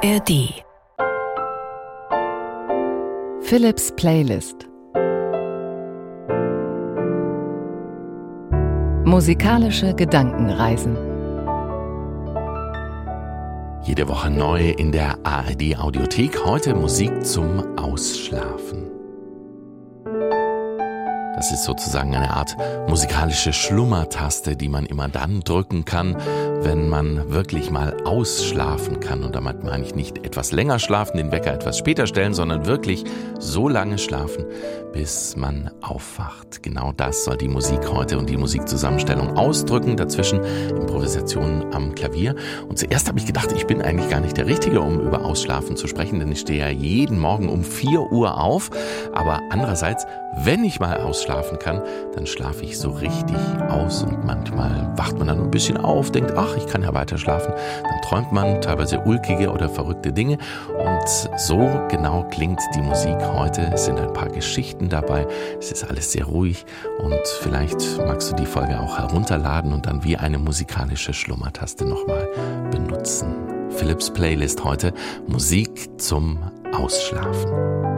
ARD Philips Playlist Musikalische Gedankenreisen Jede Woche neu in der ARD Audiothek. Heute Musik zum Ausschlafen. Das ist sozusagen eine Art musikalische Schlummertaste, die man immer dann drücken kann, wenn man wirklich mal ausschlafen kann. Und damit meine ich nicht etwas länger schlafen, den Wecker etwas später stellen, sondern wirklich so lange schlafen, bis man aufwacht. Genau das soll die Musik heute und die Musikzusammenstellung ausdrücken. Dazwischen Improvisationen am Klavier. Und zuerst habe ich gedacht, ich bin eigentlich gar nicht der Richtige, um über Ausschlafen zu sprechen, denn ich stehe ja jeden Morgen um 4 Uhr auf. Aber andererseits, wenn ich mal ausschlafen kann, dann schlafe ich so richtig aus und manchmal wacht man dann ein bisschen auf, denkt, ach, ich kann ja weiter schlafen. Dann träumt man teilweise ulkige oder verrückte Dinge und so genau klingt die Musik heute. Es sind ein paar Geschichten dabei. Es ist alles sehr ruhig und vielleicht magst du die Folge auch herunterladen und dann wie eine musikalische Schlummertaste nochmal benutzen. Philips Playlist heute Musik zum Ausschlafen.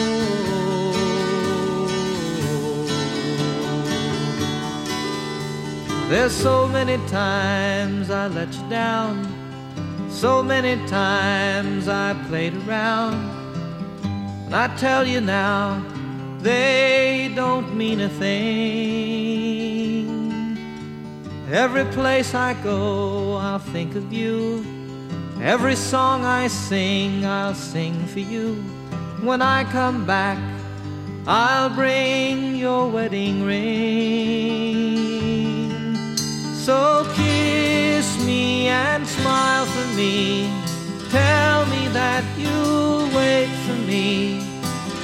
There's so many times I let you down, so many times I played around. And I tell you now, they don't mean a thing. Every place I go, I'll think of you. Every song I sing, I'll sing for you. When I come back, I'll bring your wedding ring. So kiss me and smile for me. Tell me that you'll wait for me.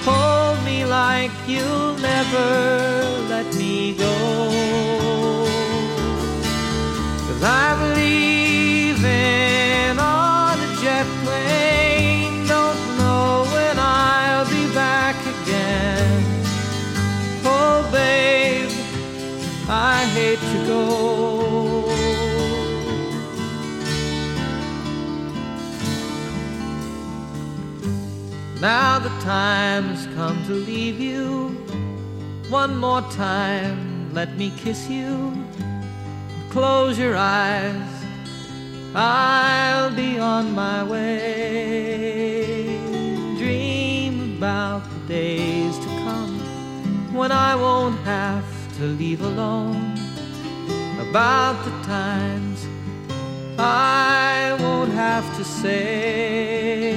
Hold me like you'll never let me go. Cause I'm leaving on a jet plane. Don't know when I'll be back again. Oh, babe, I hate to go. Now the time has come to leave you. One more time, let me kiss you. Close your eyes, I'll be on my way. Dream about the days to come when I won't have to leave alone. About the times I won't have to say,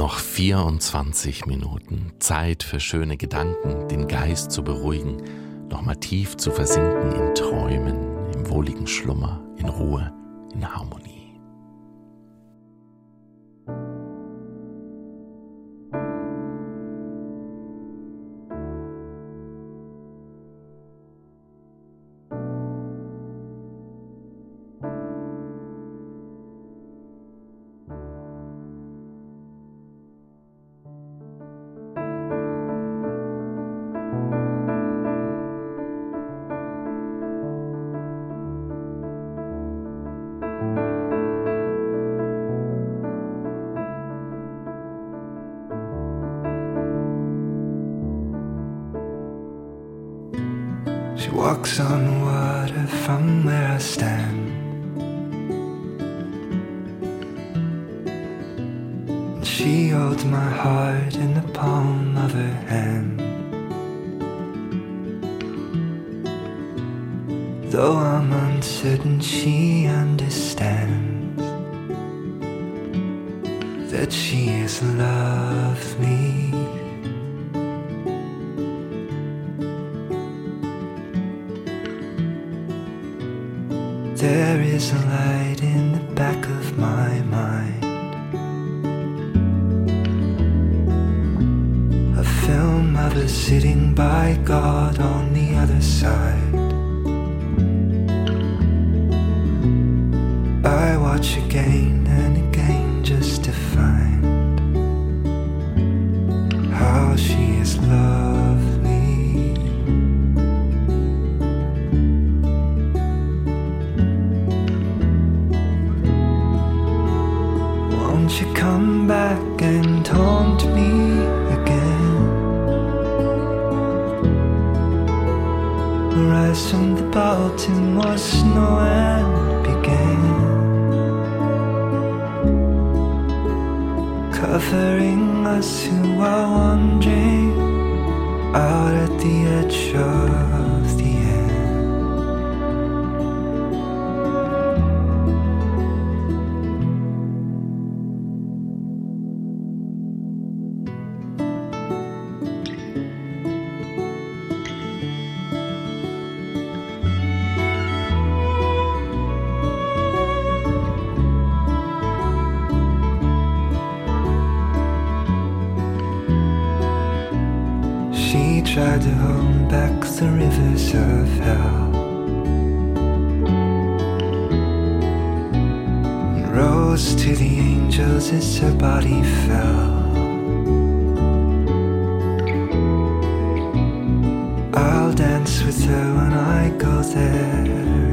Noch 24 Minuten. Zeit für schöne Gedanken, den Geist zu beruhigen, nochmal tief zu versinken in Träumen, im wohligen Schlummer, in Ruhe, in Harmonie. Water from where I stand. she holds my heart in the palm of her hand. Though I'm uncertain, she understands that she has loved me. There is Baltimore snow and began. Covering us who are wandering out at the edge of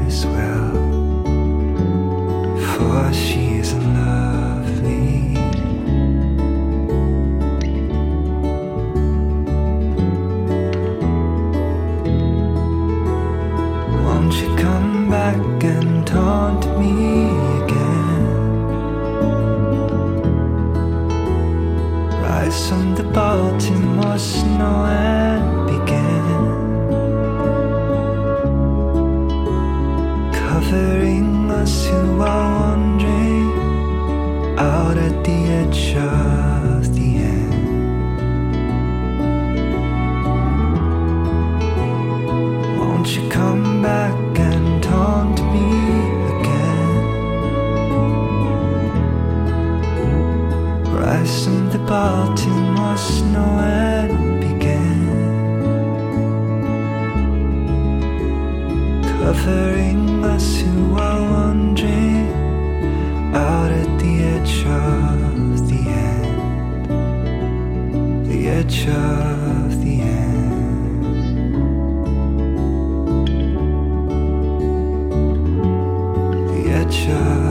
as well. For she edge of the end. The edge of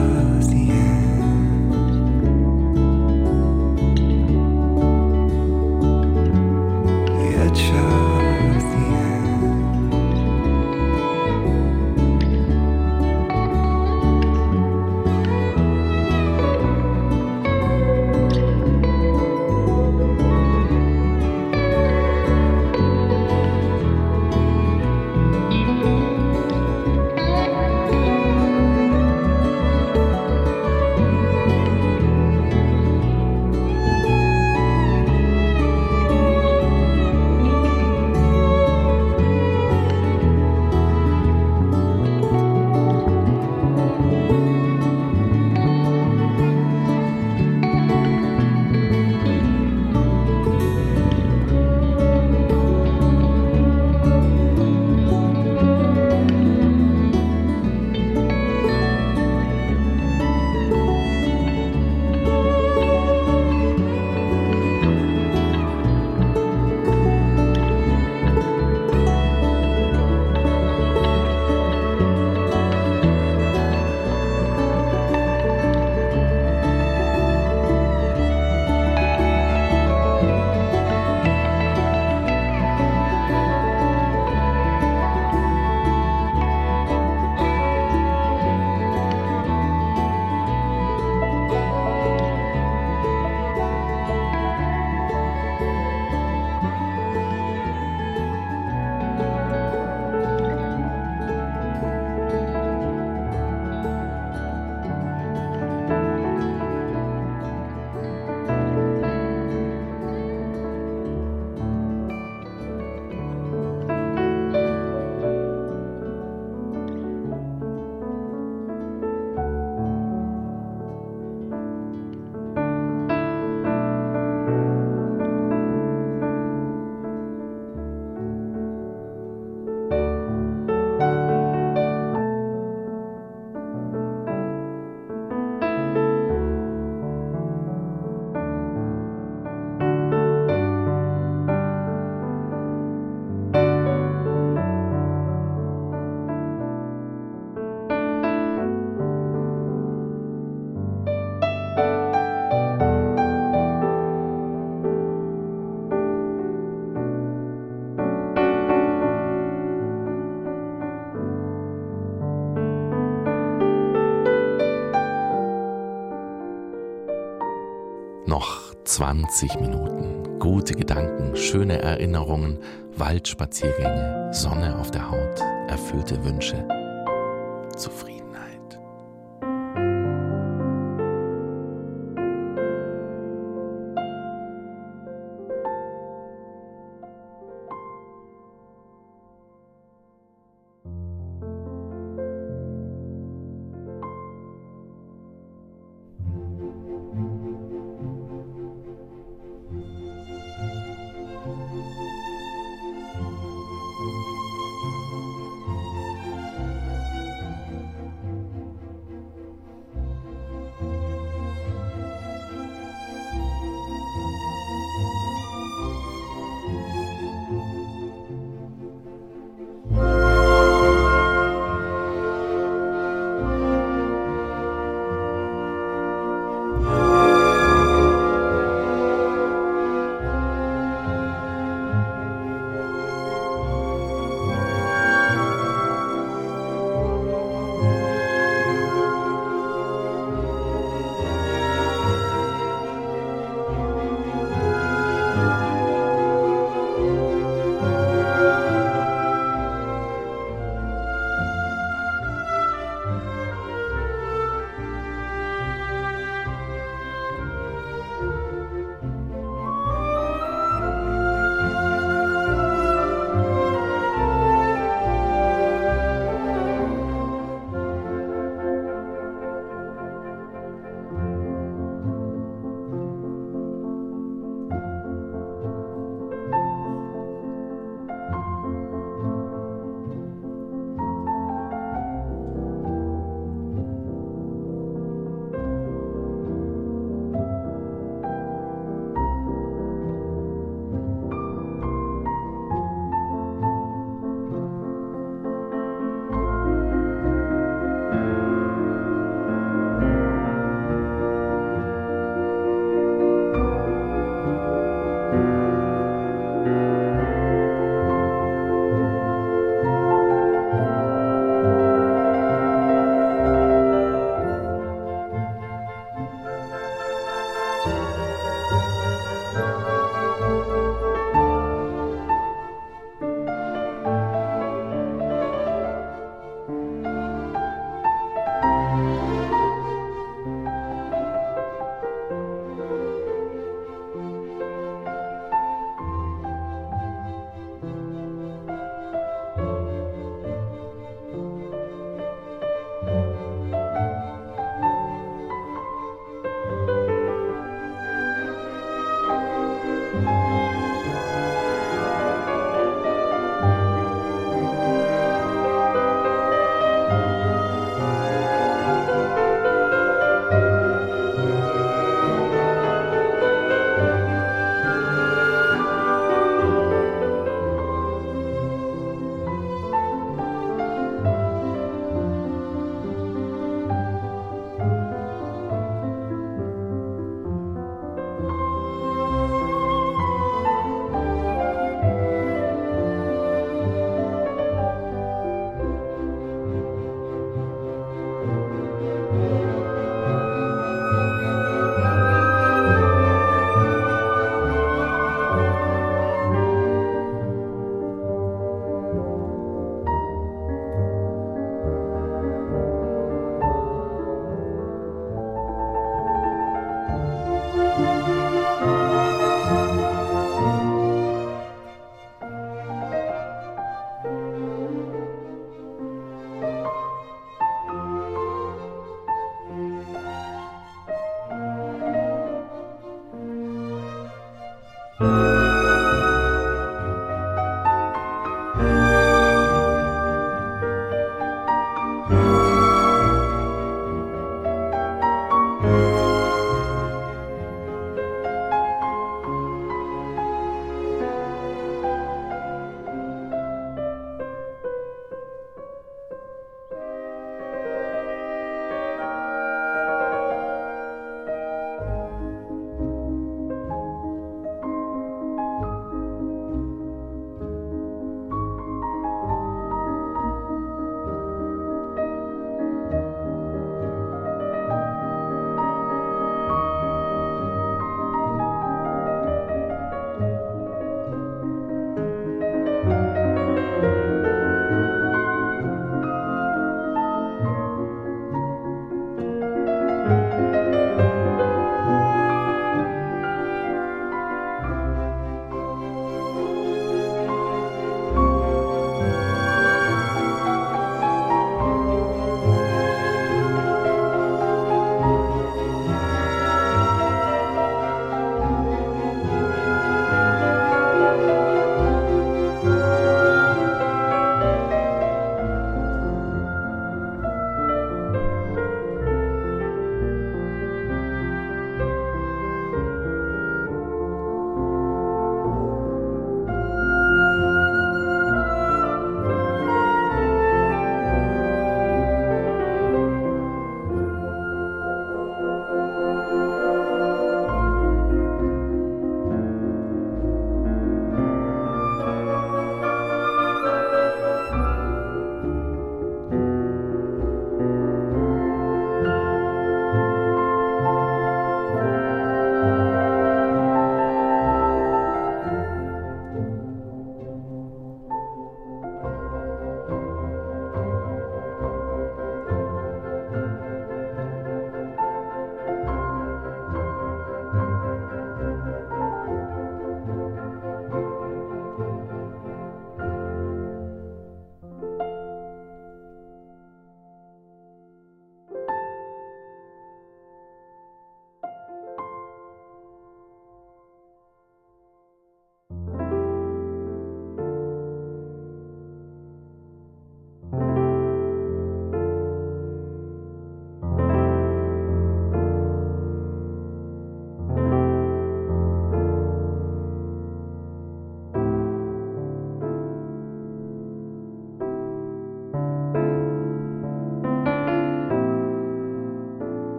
20 Minuten. Gute Gedanken, schöne Erinnerungen, Waldspaziergänge, Sonne auf der Haut, erfüllte Wünsche,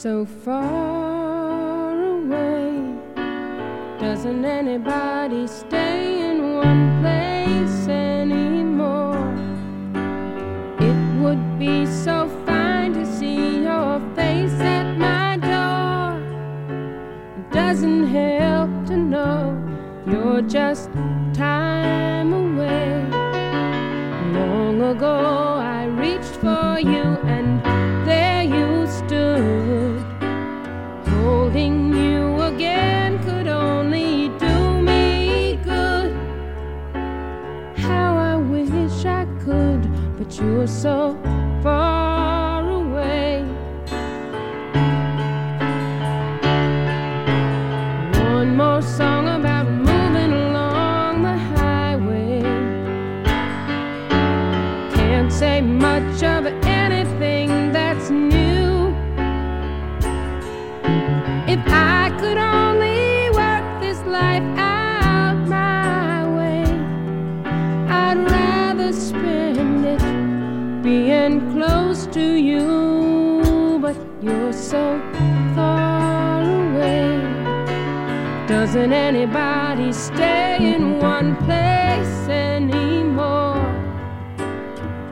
so far away. Doesn't anybody stay in one place anymore? It would be so fine to see your face at my door. It doesn't help to know you're just time away. Long ago, I reached for you, you're so Doesn't anybody stay in one place anymore?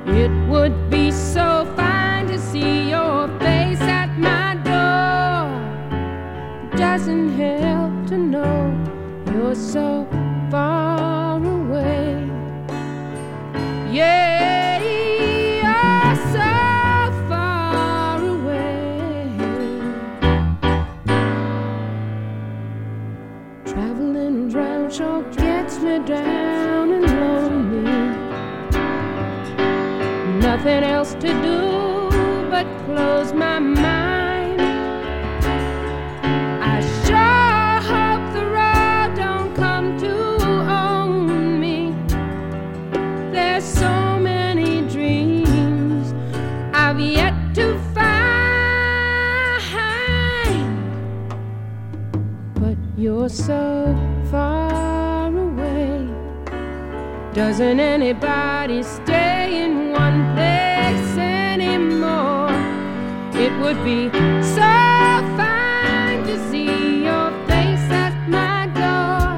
It would be so fine to see your face at my door. Doesn't help to know you're so far away. Yeah, Nothing else to do but close my mind. I sure hope the road don't come to own me. There's so many dreams I've yet to find. But you're so far away. Doesn't anybody would be so fine to see your face at my door.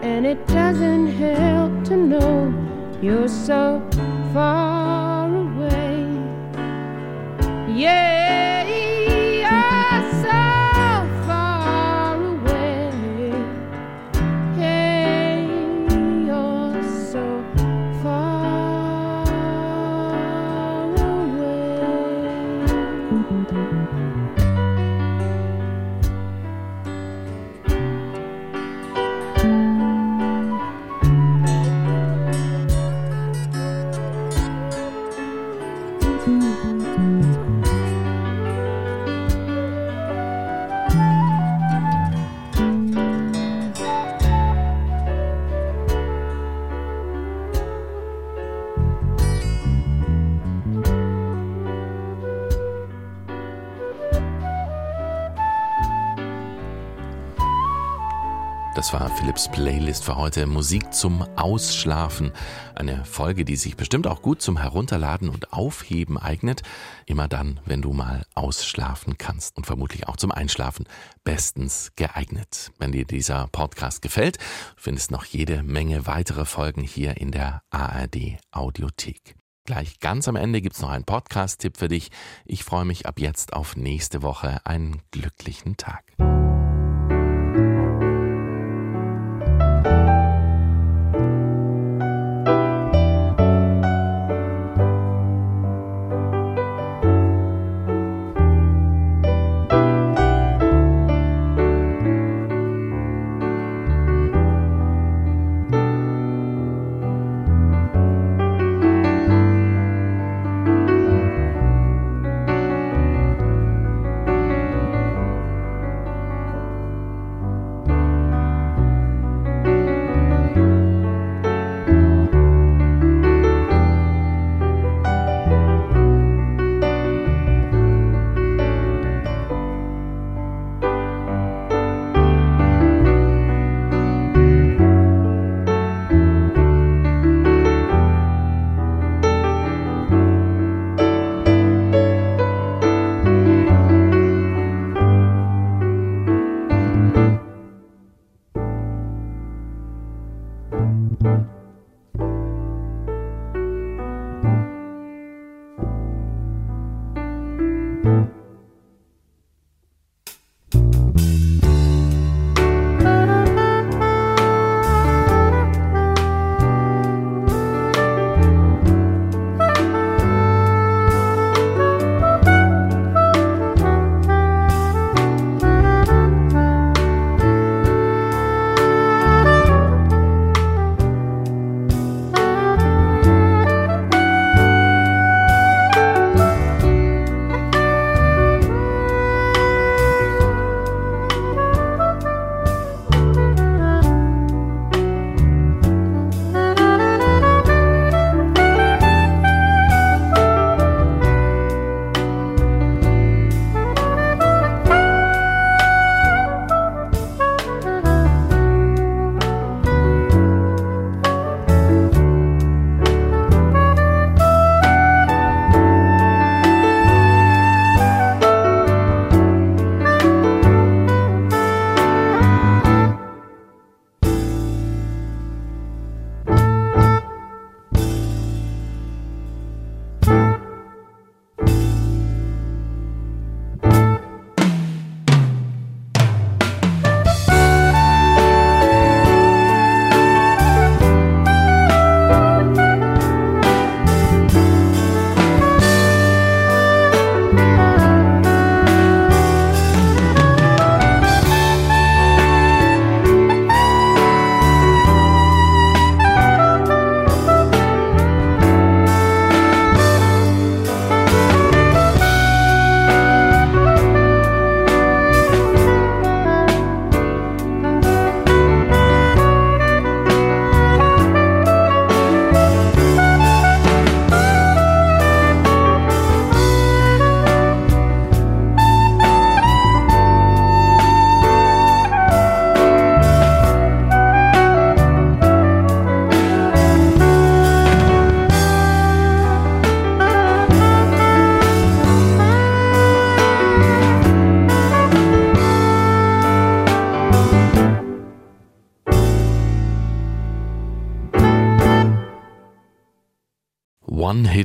And it doesn't help to know you're so far away. Yeah, Das war Philips Playlist für heute. Musik zum Ausschlafen. Eine Folge, die sich bestimmt auch gut zum Herunterladen und Aufheben eignet. Immer dann, wenn du mal ausschlafen kannst. Und vermutlich auch zum Einschlafen bestens geeignet. Wenn dir dieser Podcast gefällt, findest noch jede Menge weitere Folgen hier in der ARD Audiothek. Gleich ganz am Ende gibt's noch einen Podcast-Tipp für dich. Ich freue mich ab jetzt auf nächste Woche. Einen glücklichen Tag.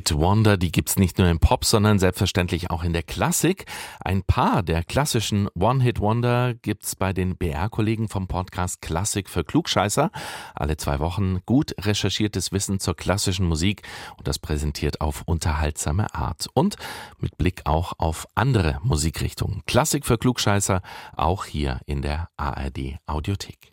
One-Hit-Wonder, die gibt's nicht nur im Pop, sondern selbstverständlich auch in der Klassik. Ein paar der klassischen One-Hit-Wonder gibt's bei den BR-Kollegen vom Podcast Klassik für Klugscheißer. Alle zwei Wochen gut recherchiertes Wissen zur klassischen Musik und das präsentiert auf unterhaltsame Art und mit Blick auch auf andere Musikrichtungen. Klassik für Klugscheißer auch hier in der ARD Audiothek.